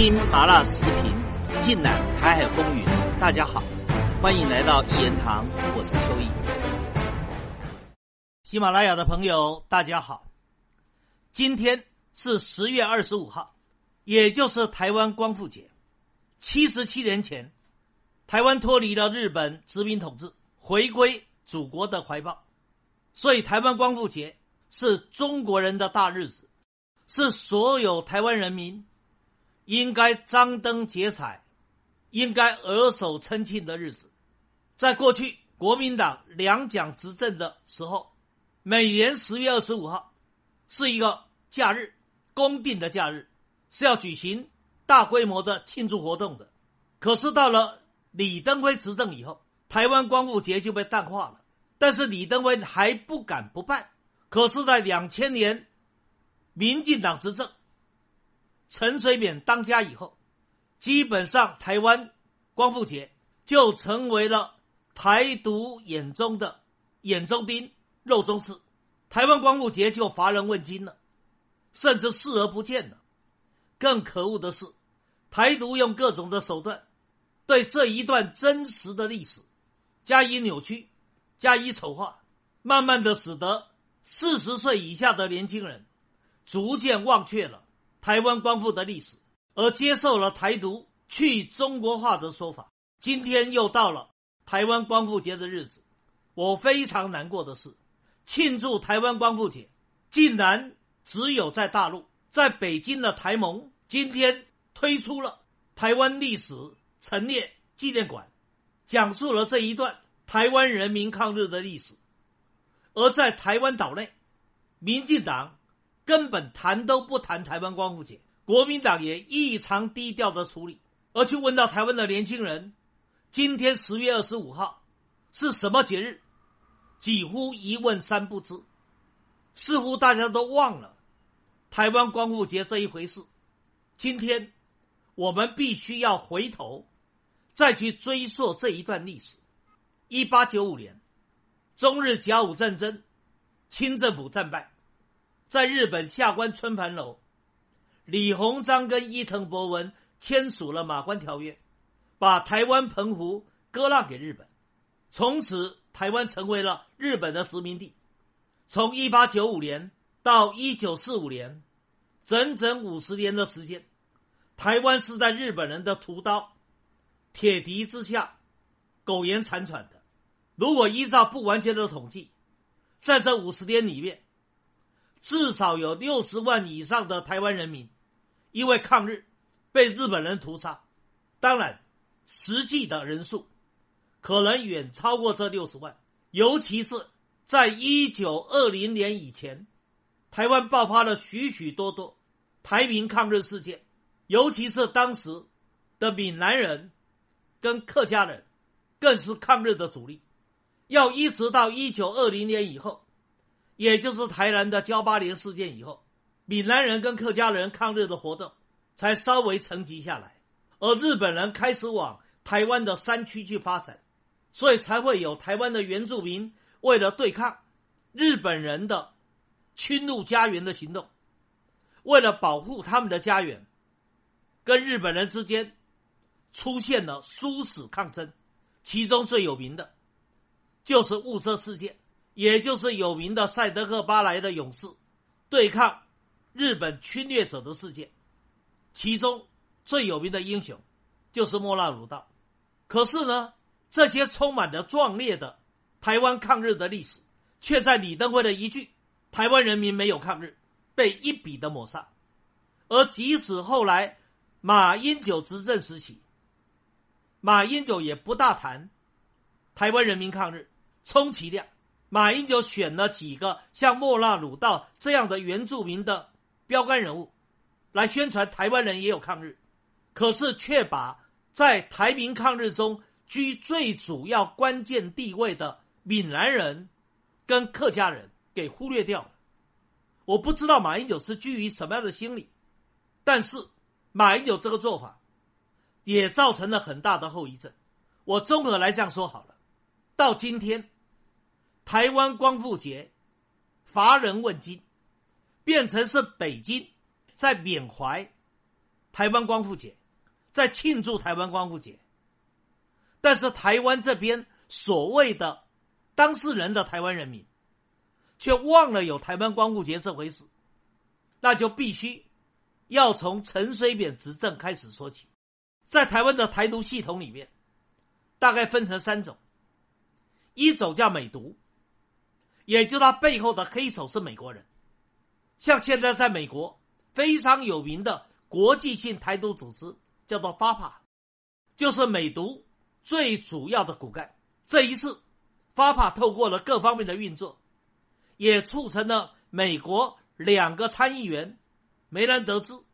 听麻辣时评，尽览台海风云。大家好，欢迎来到一言堂，我是秋意。喜马拉雅的朋友，大家好，今天是十月二十五号，也就是台湾光复节。七十七年前，台湾脱离了日本殖民统治，回归祖国的怀抱，所以台湾光复节是中国人的大日子，是所有台湾人民。应该张灯结彩，应该额手称庆的日子，在过去国民党两蒋执政的时候，每年十月二十五号是一个假日，公定的假日，是要举行大规模的庆祝活动的。可是到了李登辉执政以后，台湾光复节就被淡化了。但是李登辉还不敢不办。可是，在两千年，民进党执政。陈水扁当家以后，基本上台湾光复节就成为了台独眼中的眼中钉、肉中刺，台湾光复节就乏人问津了，甚至视而不见了。更可恶的是，台独用各种的手段对这一段真实的历史加以扭曲、加以丑化，慢慢的使得四十岁以下的年轻人逐渐忘却了。台湾光复的历史，而接受了台独去中国化的说法。今天又到了台湾光复节的日子，我非常难过的是，庆祝台湾光复节，竟然只有在大陆，在北京的台盟今天推出了台湾历史陈列纪念馆，讲述了这一段台湾人民抗日的历史，而在台湾岛内，民进党。根本谈都不谈台湾光复节，国民党也异常低调的处理。而去问到台湾的年轻人，今天十月二十五号是什么节日？几乎一问三不知，似乎大家都忘了台湾光复节这一回事。今天我们必须要回头再去追溯这一段历史。一八九五年，中日甲午战争，清政府战败。在日本下关春盘楼，李鸿章跟伊藤博文签署了《马关条约》，把台湾澎湖割让给日本，从此台湾成为了日本的殖民地。从一八九五年到一九四五年，整整五十年的时间，台湾是在日本人的屠刀、铁蹄之下苟延残喘的。如果依照不完全的统计，在这五十年里面，至少有六十万以上的台湾人民因为抗日被日本人屠杀，当然实际的人数可能远超过这六十万。尤其是在一九二零年以前，台湾爆发了许许多多台民抗日事件，尤其是当时的闽南人跟客家人更是抗日的主力。要一直到一九二零年以后。也就是台南的交八连事件以后，闽南人跟客家人抗日的活动才稍微沉寂下来，而日本人开始往台湾的山区去发展，所以才会有台湾的原住民为了对抗日本人的侵入家园的行动，为了保护他们的家园，跟日本人之间出现了殊死抗争，其中最有名的，就是雾社事件。也就是有名的赛德克巴莱的勇士对抗日本侵略者的事件，其中最有名的英雄就是莫纳鲁道。可是呢，这些充满着壮烈的台湾抗日的历史，却在李登辉的一句“台湾人民没有抗日”被一笔的抹杀。而即使后来马英九执政时期，马英九也不大谈台湾人民抗日，充其量。马英九选了几个像莫纳鲁道这样的原住民的标杆人物，来宣传台湾人也有抗日，可是却把在台民抗日中居最主要关键地位的闽南人跟客家人给忽略掉了。我不知道马英九是基于什么样的心理，但是马英九这个做法也造成了很大的后遗症。我综合来这样说好了，到今天。台湾光复节乏人问津，变成是北京在缅怀台湾光复节，在庆祝台湾光复节。但是台湾这边所谓的当事人的台湾人民，却忘了有台湾光复节这回事，那就必须要从陈水扁执政开始说起。在台湾的台独系统里面，大概分成三种，一种叫美独，也就他背后的黑手是美国人，像现在在美国非常有名的国际性台独组织叫做发帕，就是美独最主要的骨干。这一次，发帕透过了各方面的运作，也促成了美国两个参议员梅兰德兹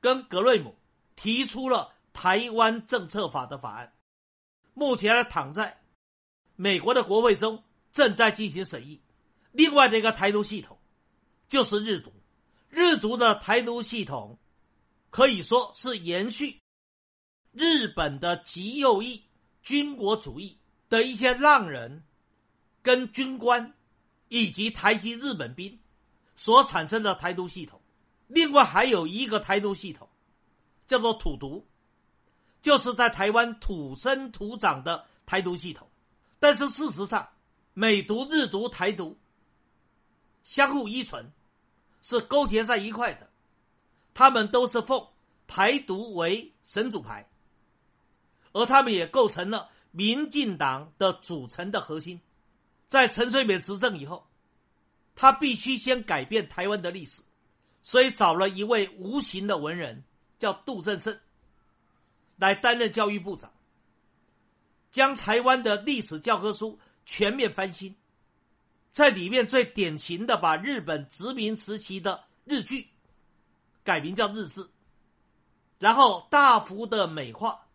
跟格瑞姆提出了。台湾政策法的法案，目前还躺在美国的国会中，正在进行审议。另外的一个台独系统，就是日独。日独的台独系统，可以说是延续日本的极右翼军国主义的一些浪人跟军官，以及台籍日本兵所产生的台独系统。另外还有一个台独系统，叫做土独。就是在台湾土生土长的台独系统，但是事实上，美独、日独、台独相互依存，是勾结在一块的。他们都是奉台独为神主牌，而他们也构成了民进党的组成的核心。在陈水扁执政以后，他必须先改变台湾的历史，所以找了一位无形的文人，叫杜正胜。来担任教育部长，将台湾的历史教科书全面翻新，在里面最典型的把日本殖民时期的日剧改名叫日志，然后大幅的美化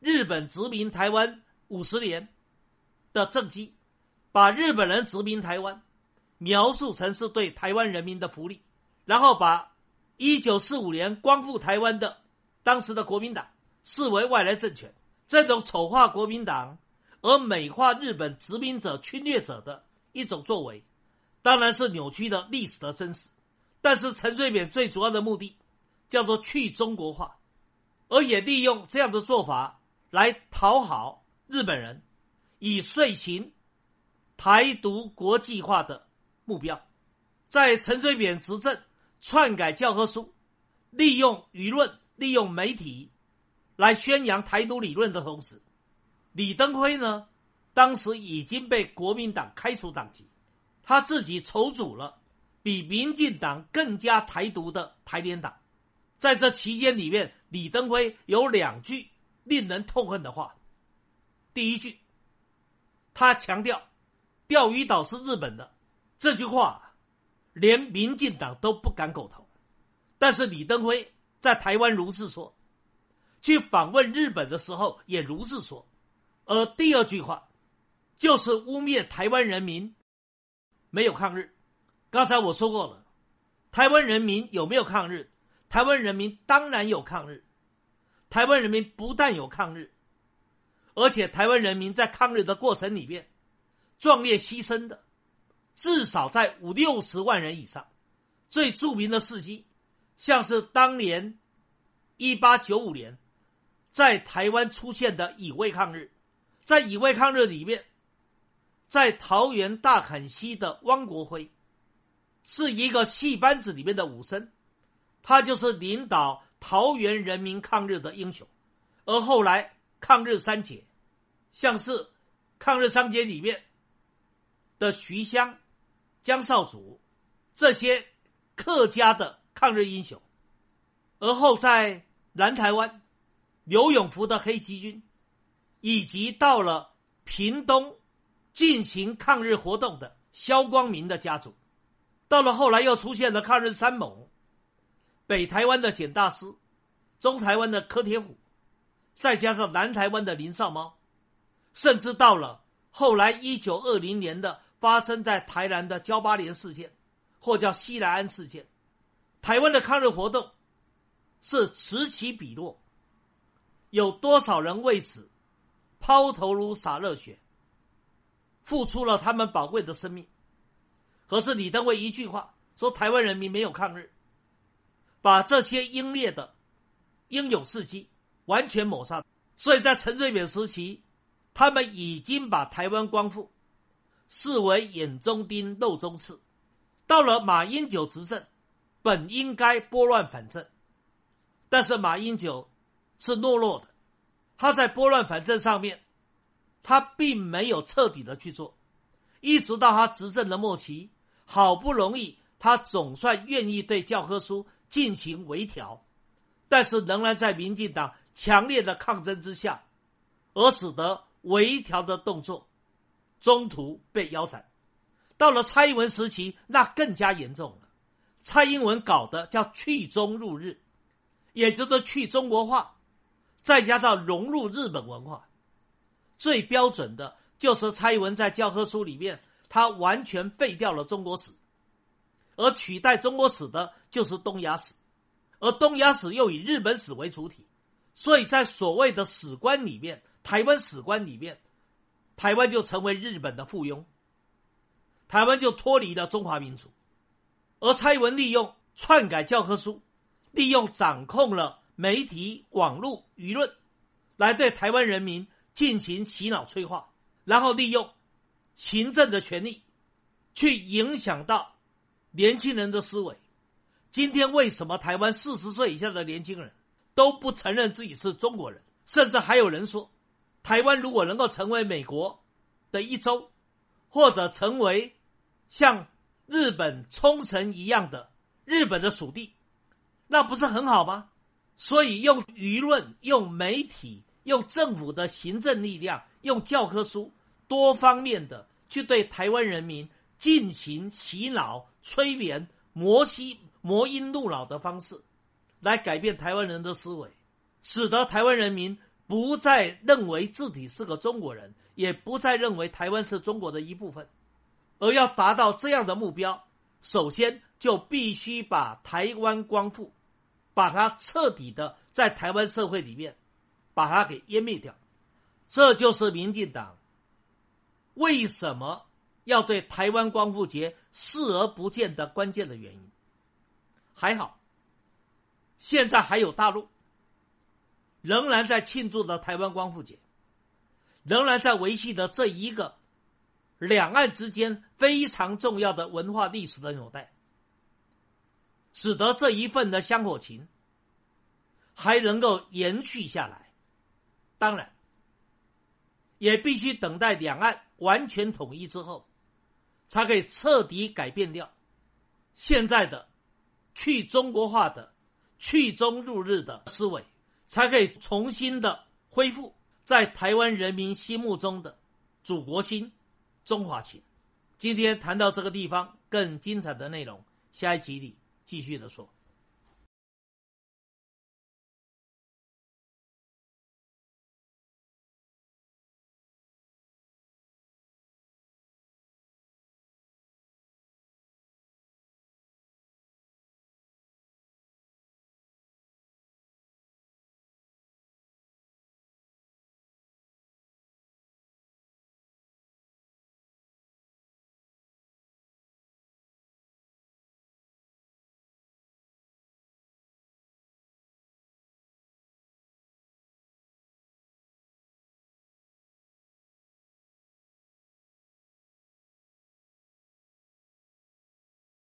日本殖民台湾五十年的政绩，把日本人殖民台湾描述成是对台湾人民的福利，然后把一九四五年光复台湾的当时的国民党。视为外来政权，这种丑化国民党而美化日本殖民者侵略者的一种作为，当然是扭曲的历史的真实。但是陈水扁最主要的目的叫做去中国化，而也利用这样的做法来讨好日本人，以遂行台独国际化的目标。在陈水扁执政篡改教科书，利用舆论，利用媒体。来宣扬台独理论的同时，李登辉呢，当时已经被国民党开除党籍，他自己筹组了比民进党更加台独的台联党。在这期间里面，李登辉有两句令人痛恨的话。第一句，他强调钓鱼岛是日本的，这句话连民进党都不敢苟同，但是李登辉在台湾如是说。去访问日本的时候也如是说，而第二句话就是污蔑台湾人民没有抗日。刚才我说过了，台湾人民有没有抗日？台湾人民当然有抗日。台湾人民不但有抗日，而且台湾人民在抗日的过程里面壮烈牺牲的至少在五六十万人以上。最著名的事迹，像是当年一八九五年。在台湾出现的乙未抗日，在乙未抗日里面，在桃园大坎溪的汪国辉，是一个戏班子里面的武生，他就是领导桃园人民抗日的英雄。而后来抗日三杰，像是抗日三杰里面的徐湘、江少祖这些客家的抗日英雄，而后在南台湾。刘永福的黑旗军，以及到了屏东进行抗日活动的萧光明的家族，到了后来又出现了抗日三猛，北台湾的简大师，中台湾的柯铁虎，再加上南台湾的林少猫，甚至到了后来一九二零年的发生在台南的焦八连事件，或叫西来安事件，台湾的抗日活动是此起彼落。有多少人为此抛头颅洒热血，付出了他们宝贵的生命？可是李登辉一句话说台湾人民没有抗日，把这些英烈的英勇事迹，完全抹杀。所以在陈水扁时期，他们已经把台湾光复视为眼中钉、肉中刺。到了马英九执政，本应该拨乱反正，但是马英九是懦弱的，他在拨乱反正上面，他并没有彻底的去做，一直到他执政的末期，好不容易他总算愿意对教科书进行微调，但是仍然在民进党强烈的抗争之下，而使得微调的动作中途被腰斩。到了蔡英文时期，那更加严重了。蔡英文搞的叫去中入日，也就是去中国化，再加上融入日本文化。最标准的就是蔡英文在教科书里面，他完全废掉了中国史，而取代中国史的就是东亚史，而东亚史又以日本史为主体，所以在所谓的史观里面，台湾史观里面，台湾就成为日本的附庸。台湾就脱离了中华民族，而蔡英文利用篡改教科书，利用掌控了媒体、网络、舆论，来对台湾人民进行洗脑催化，然后利用行政的权力去影响到年轻人的思维。今天为什么台湾四十岁以下的年轻人都不承认自己是中国人？甚至还有人说，台湾如果能够成为美国的一州。或者成为像日本冲绳一样的日本的属地，那不是很好吗？所以用舆论、用媒体、用政府的行政力量、用教科书多方面的去对台湾人民进行洗脑、催眠、摩西魔音怒脑的方式，来改变台湾人的思维，使得台湾人民不再认为自己是个中国人。也不再认为台湾是中国的一部分，而要达到这样的目标，首先就必须把台湾光复，把它彻底的在台湾社会里面把它给湮灭掉。这就是民进党为什么要对台湾光复节视而不见的关键的原因。还好，现在还有大陆仍然在庆祝着台湾光复节。仍然在维系的这一个两岸之间非常重要的文化历史的纽带，使得这一份的香火情还能够延续下来。当然，也必须等待两岸完全统一之后，才可以彻底改变掉现在的去中国化的、去中入日的思维，才可以重新的恢复。在台湾人民心目中的祖国心、中华情，今天谈到这个地方，更精彩的内容，下一集里继续的说。